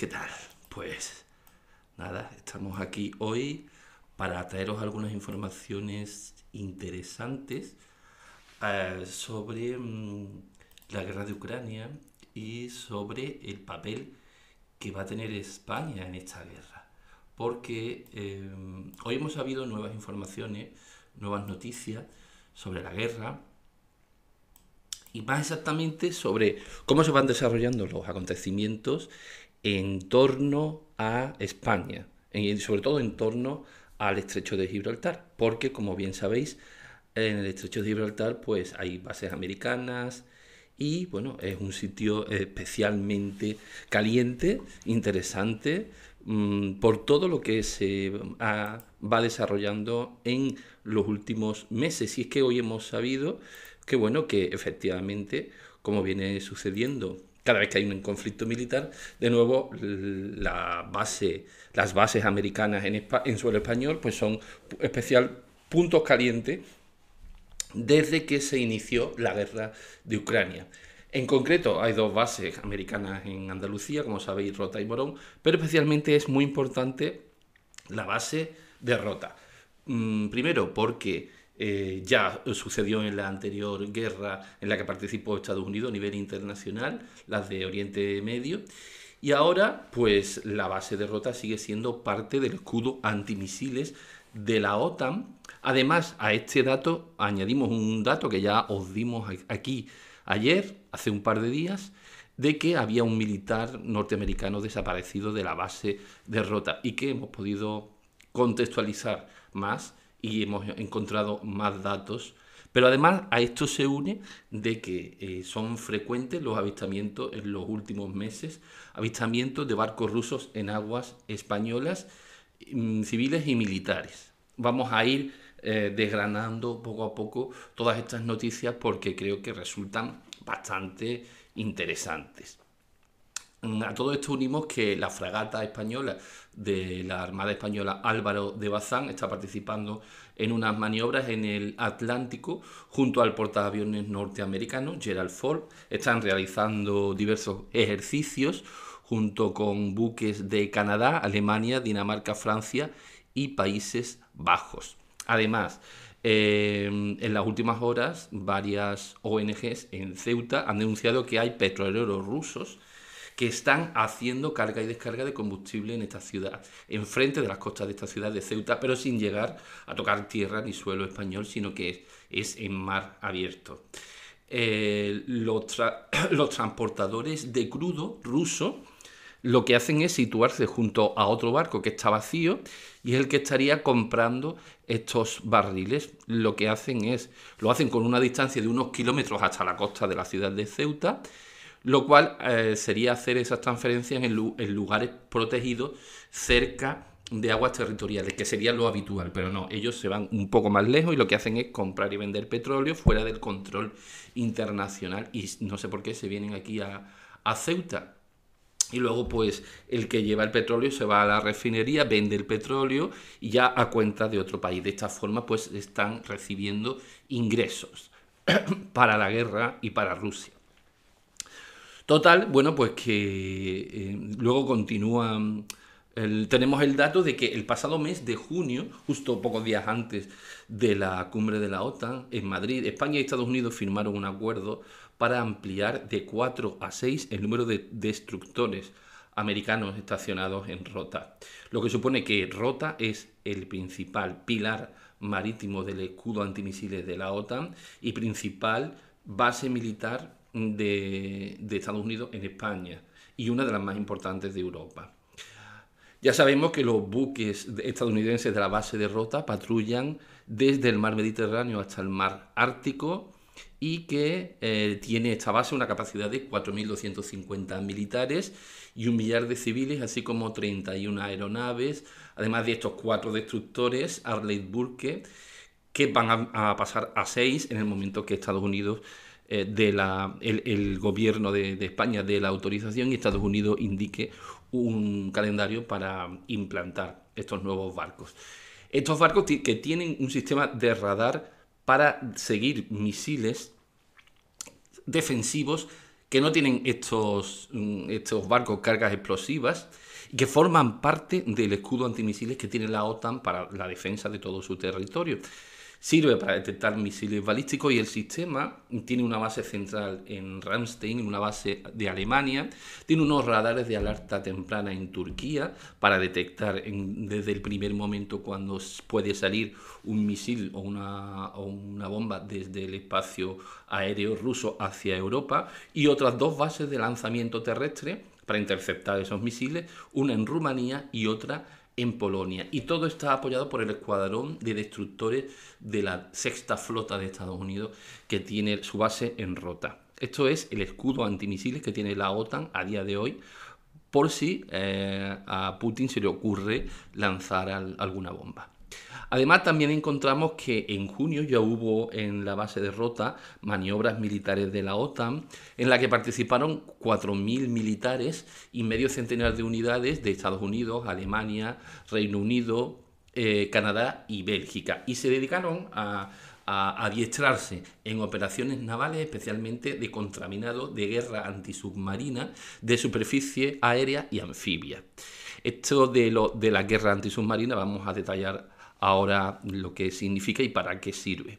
¿qué tal? Pues nada, estamos aquí hoy para traeros algunas informaciones interesantes eh, sobre mm, la guerra de Ucrania y sobre el papel que va a tener España en esta guerra. Porque eh, hoy hemos sabido nuevas informaciones, nuevas noticias sobre la guerra y más exactamente sobre cómo se van desarrollando los acontecimientos en torno a España, y sobre todo en torno al estrecho de Gibraltar, porque como bien sabéis, en el estrecho de Gibraltar pues hay bases americanas y bueno, es un sitio especialmente caliente, interesante, mm, por todo lo que se va desarrollando en los últimos meses. Y es que hoy hemos sabido que bueno, que efectivamente, como viene sucediendo cada vez que hay un conflicto militar, de nuevo la base, las bases americanas en, en suelo español pues son especial puntos calientes desde que se inició la guerra de Ucrania. En concreto, hay dos bases americanas en Andalucía, como sabéis, Rota y Morón, pero especialmente es muy importante la base de Rota. Mm, primero, porque eh, ya sucedió en la anterior guerra en la que participó Estados Unidos a nivel internacional, las de Oriente Medio. Y ahora, pues la base de Rota sigue siendo parte del escudo antimisiles de la OTAN. Además, a este dato añadimos un dato que ya os dimos aquí ayer, hace un par de días, de que había un militar norteamericano desaparecido de la base de Rota y que hemos podido contextualizar más y hemos encontrado más datos. Pero además a esto se une de que eh, son frecuentes los avistamientos en los últimos meses, avistamientos de barcos rusos en aguas españolas, mm, civiles y militares. Vamos a ir eh, desgranando poco a poco todas estas noticias porque creo que resultan bastante interesantes. Mm, a todo esto unimos que la fragata española de la Armada Española Álvaro de Bazán está participando en unas maniobras en el Atlántico junto al portaaviones norteamericano Gerald Ford. Están realizando diversos ejercicios junto con buques de Canadá, Alemania, Dinamarca, Francia y Países Bajos. Además, eh, en las últimas horas, varias ONGs en Ceuta han denunciado que hay petroleros rusos que están haciendo carga y descarga de combustible en esta ciudad, enfrente de las costas de esta ciudad de Ceuta, pero sin llegar a tocar tierra ni suelo español, sino que es, en mar abierto. Eh, los, los transportadores de crudo ruso lo que hacen es situarse junto a otro barco que está vacío y es el que estaría comprando estos barriles. Lo que hacen es, lo hacen con una distancia de unos kilómetros hasta la costa de la ciudad de Ceuta lo cual eh, sería hacer esas transferencias en, lugares protegidos cerca de aguas territoriales, que sería lo habitual, pero no, ellos se van un poco más lejos y lo que hacen es comprar y vender petróleo fuera del control internacional y no sé por qué se vienen aquí a, a Ceuta. Y luego, pues, el que lleva el petróleo se va a la refinería, vende el petróleo y ya a cuenta de otro país. De esta forma, pues, están recibiendo ingresos para la guerra y para Rusia. Total, bueno, pues que eh, luego continúa. tenemos el dato de que el pasado mes de junio, justo pocos días antes de la cumbre de la OTAN en Madrid, España y Estados Unidos firmaron un acuerdo para ampliar de 4 a 6 el número de destructores americanos estacionados en Rota. Lo que supone que Rota es el principal pilar marítimo del escudo antimisiles de la OTAN y principal base militar de, Estados Unidos en España y una de las más importantes de Europa. Ya sabemos que los buques estadounidenses de la base de Rota patrullan desde el mar Mediterráneo hasta el mar Ártico y que eh, tiene esta base una capacidad de 4.250 militares y un millar de civiles, así como 31 aeronaves, además de estos cuatro destructores Arleigh Burke, que van a, a pasar a seis en el momento que Estados Unidos eh, de el, gobierno de, España de la autorización y Estados Unidos indique un calendario para implantar estos nuevos barcos. Estos barcos que tienen un sistema de radar para seguir misiles defensivos que no tienen estos, mm, estos barcos cargas explosivas y que forman parte del escudo antimisiles que tiene la OTAN para la defensa de todo su territorio. Sirve para detectar misiles balísticos y el sistema tiene una base central en Ramstein, una base de Alemania. Tiene unos radares de alerta temprana en Turquía para detectar desde el primer momento cuando puede salir un misil o una, o una bomba desde el espacio aéreo ruso hacia Europa. Y otras dos bases de lanzamiento terrestre para interceptar esos misiles, una en Rumanía y otra en Polonia. Y todo está apoyado por el escuadrón de destructores de la sexta flota de Estados Unidos que tiene su base en Rota. Esto es el escudo antimisiles que tiene la OTAN a día de hoy por si eh, a Putin se le ocurre lanzar alguna bomba. Además, también encontramos que en junio ya hubo en la base de Rota maniobras militares de la OTAN en la que participaron 4.000 militares y medio centenar de unidades de Estados Unidos, Alemania, Reino Unido, eh, Canadá y Bélgica. Y se dedicaron a, adiestrarse en operaciones navales, especialmente de contraminado, de guerra antisubmarina, de superficie aérea y anfibia. Esto de, lo, de la guerra antisubmarina vamos a detallar ahora lo que significa y para qué sirve.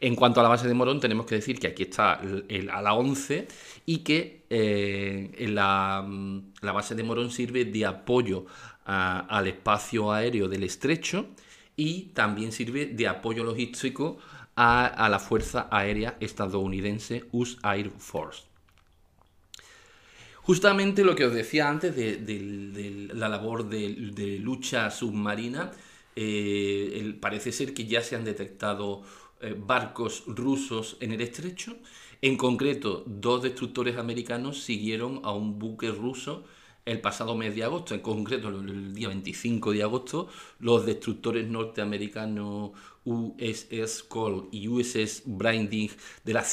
En cuanto a la base de Morón, tenemos que decir que aquí está el, a la 11 y que eh, la, base de Morón sirve de apoyo al espacio aéreo del estrecho y también sirve de apoyo logístico a, la Fuerza Aérea Estadounidense US Air Force. Justamente lo que os decía antes de, la labor de lucha submarina, eh, parece ser que ya se han detectado eh, barcos rusos en el estrecho. En concreto, dos destructores americanos siguieron a un buque ruso el pasado mes de agosto, en concreto el día 25 de agosto, los destructores norteamericanos USS Cole y USS Brinding de la,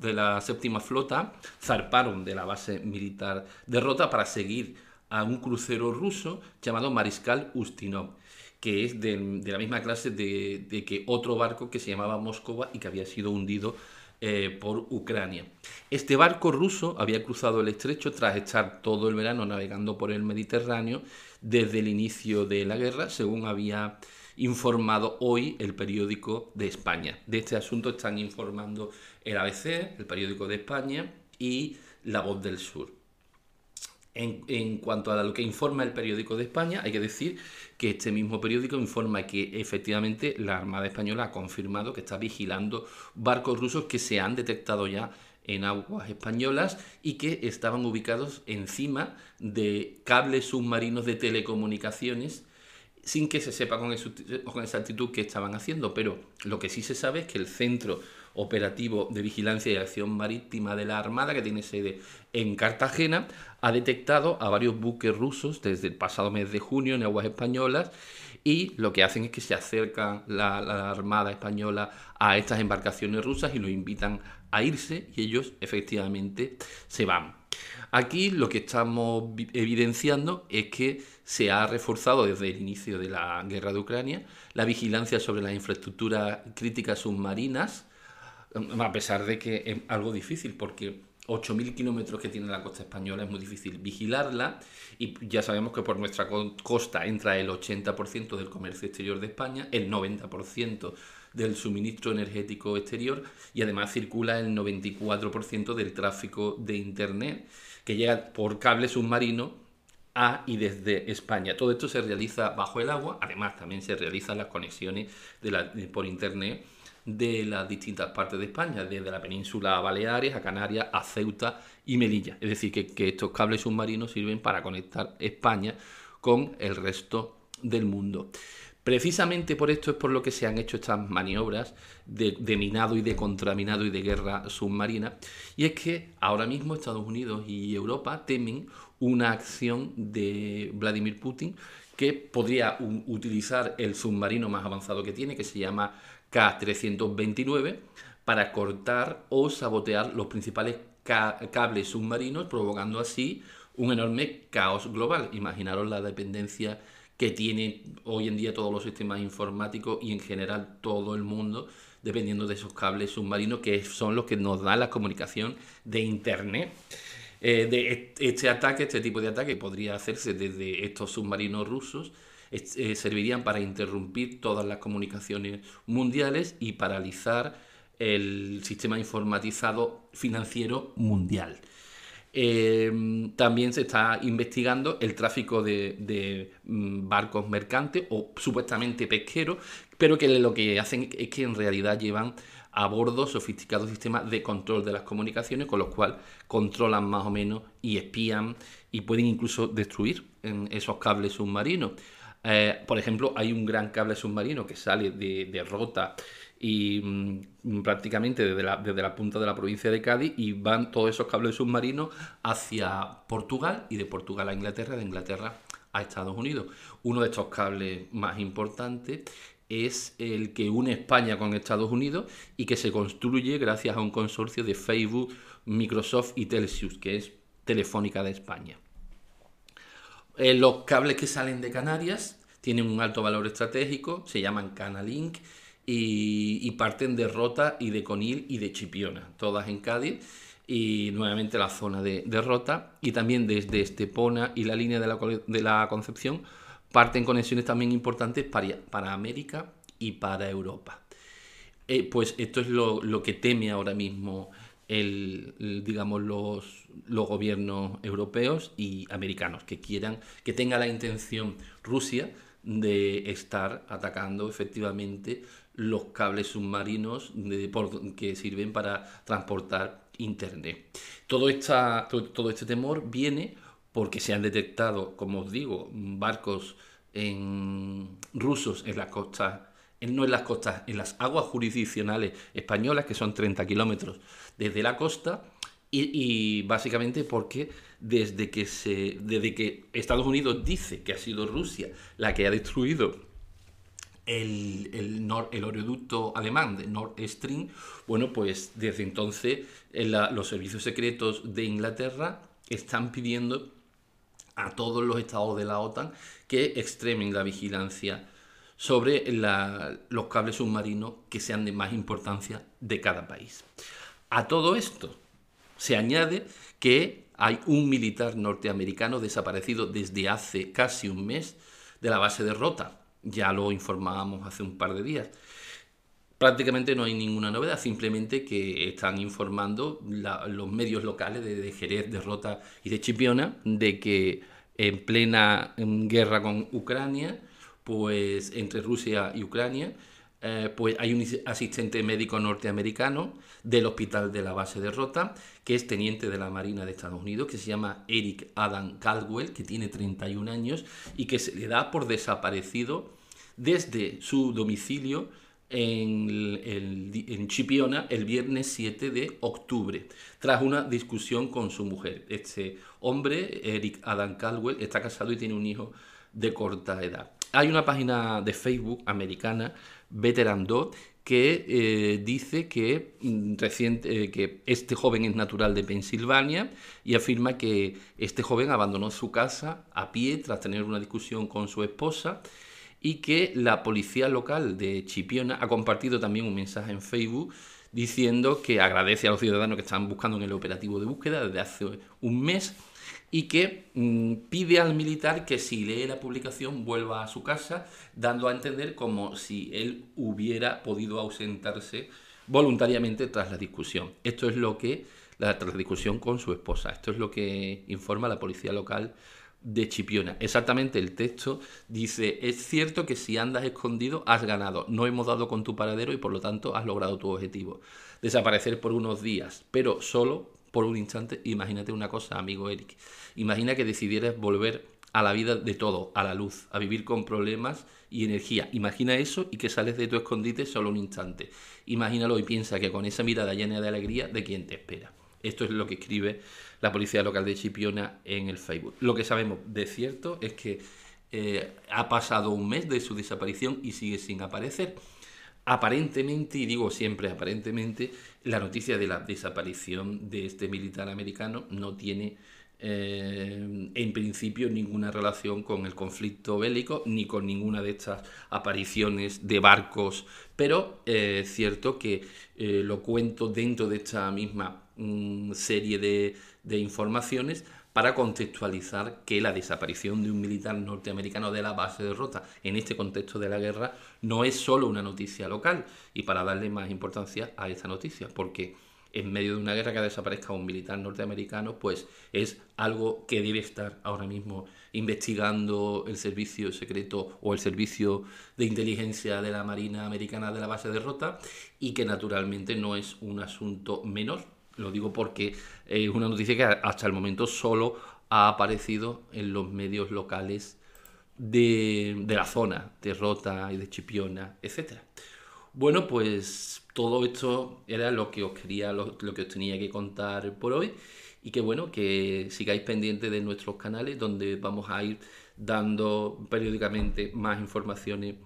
de la séptima flota zarparon de la base militar de Rota para seguir a un crucero ruso llamado Mariscal Ustinov que es de, la misma clase de, que otro barco que se llamaba Moscova y que había sido hundido eh, por Ucrania. Este barco ruso había cruzado el estrecho tras estar todo el verano navegando por el Mediterráneo desde el inicio de la guerra, según había informado hoy el periódico de España. De este asunto están informando el ABC, el periódico de España y La Voz del Sur. En, cuanto a lo que informa el periódico de España, hay que decir que este mismo periódico informa que efectivamente la Armada Española ha confirmado que está vigilando barcos rusos que se han detectado ya en aguas españolas y que estaban ubicados encima de cables submarinos de telecomunicaciones sin que se sepa con, exactitud qué estaban haciendo, pero lo que sí se sabe es que el centro operativo de vigilancia y acción marítima de la Armada, que tiene sede en Cartagena, ha detectado a varios buques rusos desde el pasado mes de junio en aguas españolas y lo que hacen es que se acercan la, la Armada española a estas embarcaciones rusas y lo invitan a irse y ellos efectivamente se van. Aquí lo que estamos evidenciando es que se ha reforzado desde el inicio de la guerra de Ucrania la vigilancia sobre las infraestructuras críticas submarinas, a pesar de que es algo difícil porque 8.000 kilómetros que tiene la costa española es muy difícil vigilarla y ya sabemos que por nuestra costa entra el 80% del comercio exterior de España, el 90% del suministro energético exterior y además circula el 94% del tráfico de Internet que llega por cable submarino a y desde España. Todo esto se realiza bajo el agua, además también se realizan las conexiones por Internet de las distintas partes de España, desde la península a Baleares, a Canarias, a Ceuta y Melilla. Es decir, que, estos cables submarinos sirven para conectar España con el resto del mundo. Precisamente por esto es por lo que se han hecho estas maniobras de, minado y de contraminado y de guerra submarina. Y es que ahora mismo Estados Unidos y Europa temen una acción de Vladimir Putin que podría utilizar el submarino más avanzado que tiene, que se llama K-329 para cortar o sabotear los principales cables submarinos, provocando así un enorme caos global. Imaginaros la dependencia que tiene hoy en día todos los sistemas informáticos y en general todo el mundo, dependiendo de esos cables submarinos que son los que nos dan la comunicación de Internet. Eh, de este ataque, este tipo de ataque podría hacerse desde estos submarinos rusos, eh, servirían para interrumpir todas las comunicaciones mundiales y paralizar el sistema informatizado financiero mundial. Em, también se está investigando el tráfico de, mm, barcos mercantes o supuestamente pesqueros, pero que lo que hacen es que en realidad llevan a bordo sofisticados sistemas de control de las comunicaciones, con los cuales controlan más o menos y espían y pueden incluso destruir esos cables submarinos. Eh, por ejemplo, hay un gran cable submarino que sale de, Rota y mm, prácticamente desde la, punta de la provincia de Cádiz y van todos esos cables submarinos hacia Portugal y de Portugal a Inglaterra, de Inglaterra a Estados Unidos. Uno de estos cables más importantes es el que une España con Estados Unidos y que se construye gracias a un consorcio de Facebook, Microsoft y Telesius, que es Telefónica de España. Eh, los cables que salen de Canarias tienen un alto valor estratégico, se llaman Canalink y, parten de Rota y de Conil y de Chipiona, todas en Cádiz y nuevamente la zona de, Rota y también desde Estepona y la línea de la, Concepción parten conexiones también importantes para, para América y para Europa. Eh, pues esto es lo, que teme ahora mismo digamos los, los, gobiernos europeos y americanos que quieran que tenga la intención Rusia de estar atacando efectivamente los cables submarinos que sirven para transportar Internet. Todo, esta, todo, este temor viene porque se han detectado, como os digo, barcos rusos en las costas, no en las costas, en las aguas jurisdiccionales españolas, que son 30 kilómetros desde la costa, y, básicamente porque desde que, se, desde que Estados Unidos dice que ha sido Rusia la que ha destruido el, el, el oleoducto alemán de Nord Stream, bueno, pues desde entonces los servicios secretos de Inglaterra están pidiendo a todos los estados de la OTAN que extremen la vigilancia sobre los cables submarinos que sean de más importancia de cada país. A todo esto se añade que hay un militar norteamericano desaparecido desde hace casi un mes de la base de Rota. Ya lo informábamos hace un par de días. Prácticamente no hay ninguna novedad, simplemente que están informando los medios locales de, Jerez, de Rota y de Chipiona de que en plena guerra con Ucrania, pues entre Rusia y Ucrania, eh, pues hay un asistente médico norteamericano del hospital de la base de Rota, que es teniente de la Marina de Estados Unidos, que se llama Eric Adam Caldwell, que tiene 31 años y que se le da por desaparecido desde su domicilio en, en, Chipiona el viernes 7 de octubre, tras una discusión con su mujer. Este hombre, Eric Adam Caldwell, está casado y tiene un hijo de corta edad. Hay una página de Facebook americana Veteran que eh, dice que, mm, reciente, eh, que este joven es natural de Pensilvania y afirma que este joven abandonó su casa a pie tras tener una discusión con su esposa y que la policía local de Chipiona ha compartido también un mensaje en Facebook diciendo que agradece a los ciudadanos que están buscando en el operativo de búsqueda desde hace un mes y que mm, pide al militar que si lee la publicación vuelva a su casa, dando a entender como si él hubiera podido ausentarse voluntariamente tras la discusión. Esto es lo que, tras la discusión con su esposa, esto es lo que informa la policía local de Chipiona. Exactamente el texto dice, es cierto que si andas escondido has ganado, no hemos dado con tu paradero y por lo tanto has logrado tu objetivo. Desaparecer por unos días, pero solo por un instante, imagínate una cosa, amigo Eric. Imagina que decidieras volver a la vida de todo, a la luz, a vivir con problemas y energía. Imagina eso y que sales de tu escondite solo un instante. Imagínalo y piensa que con esa mirada llena de alegría de quien te espera. Esto es lo que escribe la policía local de Chipiona en el Facebook. Lo que sabemos de cierto es que eh, ha pasado un mes de su desaparición y sigue sin aparecer. Aparentemente, y digo siempre aparentemente, la noticia de la desaparición de este militar americano no tiene eh, en principio ninguna relación con el conflicto bélico ni con ninguna de estas apariciones de barcos, pero eh, es cierto que eh, lo cuento dentro de esta misma mm, serie de, de informaciones para contextualizar que la desaparición de un militar norteamericano de la base de Rota en este contexto de la guerra no es solo una noticia local. Y para darle más importancia a esta noticia, porque en medio de una guerra que desaparezca un militar norteamericano, pues es algo que debe estar ahora mismo investigando el servicio secreto o el servicio de inteligencia de la Marina Americana de la base de Rota y que naturalmente no es un asunto menor lo digo porque es una noticia que hasta el momento solo ha aparecido en los medios locales de, la zona, de Rota y de Chipiona, etc. Bueno, pues todo esto era lo que os quería, lo, que os tenía que contar por hoy y que bueno, que sigáis pendientes de nuestros canales donde vamos a ir dando periódicamente más informaciones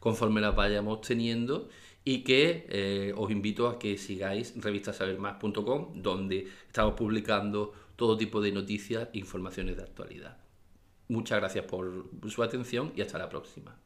conforme las vayamos teniendo y que eh, os invito a que sigáis revistasabermás.com donde estamos publicando todo tipo de noticias e informaciones de actualidad. Muchas gracias por su atención y hasta la próxima.